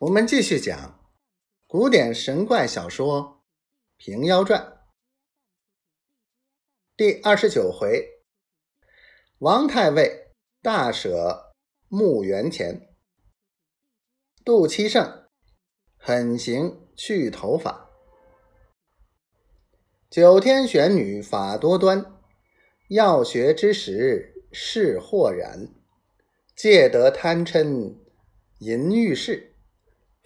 我们继续讲古典神怪小说《平妖传》第二十九回：王太尉大舍墓园前，杜七圣狠行去头法，九天玄女法多端，要学之时是豁然，戒得贪嗔淫欲事。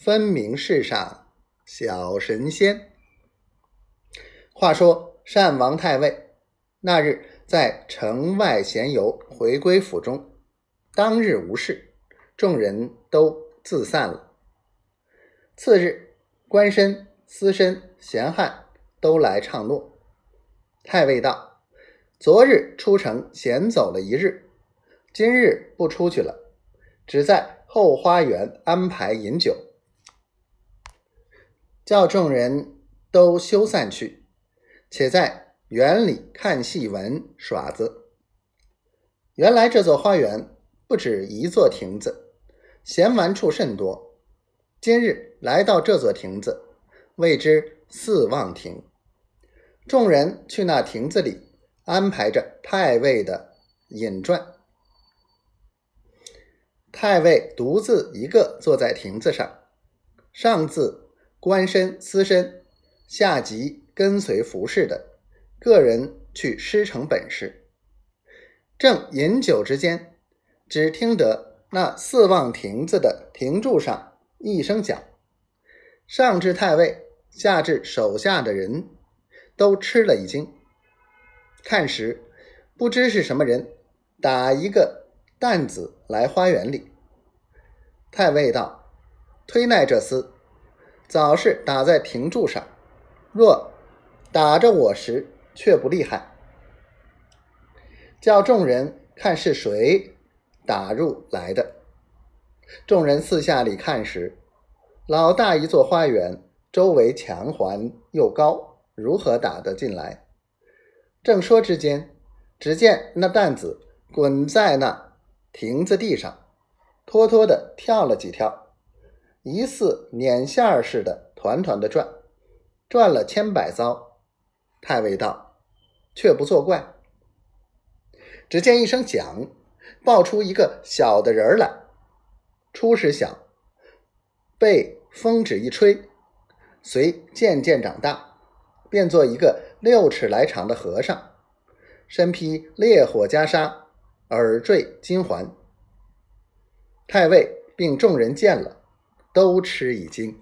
分明世上小神仙。话说单王太尉那日在城外闲游，回归府中，当日无事，众人都自散了。次日，官绅、私绅、闲汉都来唱诺。太尉道：“昨日出城闲走了一日，今日不出去了，只在后花园安排饮酒。”叫众人都休散去，且在园里看戏文耍子。原来这座花园不止一座亭子，闲玩处甚多。今日来到这座亭子，谓之四望亭。众人去那亭子里安排着太尉的饮馔。太尉独自一个坐在亭子上，上自。官绅、司绅下级跟随服侍的个人去师承本事，正饮酒之间，只听得那四望亭子的亭柱上一声响，上至太尉，下至手下的人都吃了一惊。看时，不知是什么人打一个担子来花园里。太尉道：“推奈这厮。”早是打在亭柱上，若打着我时，却不厉害。叫众人看是谁打入来的。众人四下里看时，老大一座花园，周围墙环又高，如何打得进来？正说之间，只见那担子滚在那亭子地上，拖拖的跳了几跳。疑似捻线儿似的，团团的转，转了千百遭。太尉道：“却不作怪。”只见一声响，爆出一个小的人来。初时小，被风指一吹，随渐渐长大，变作一个六尺来长的和尚，身披烈火袈裟，耳坠金环。太尉并众人见了。都吃一惊。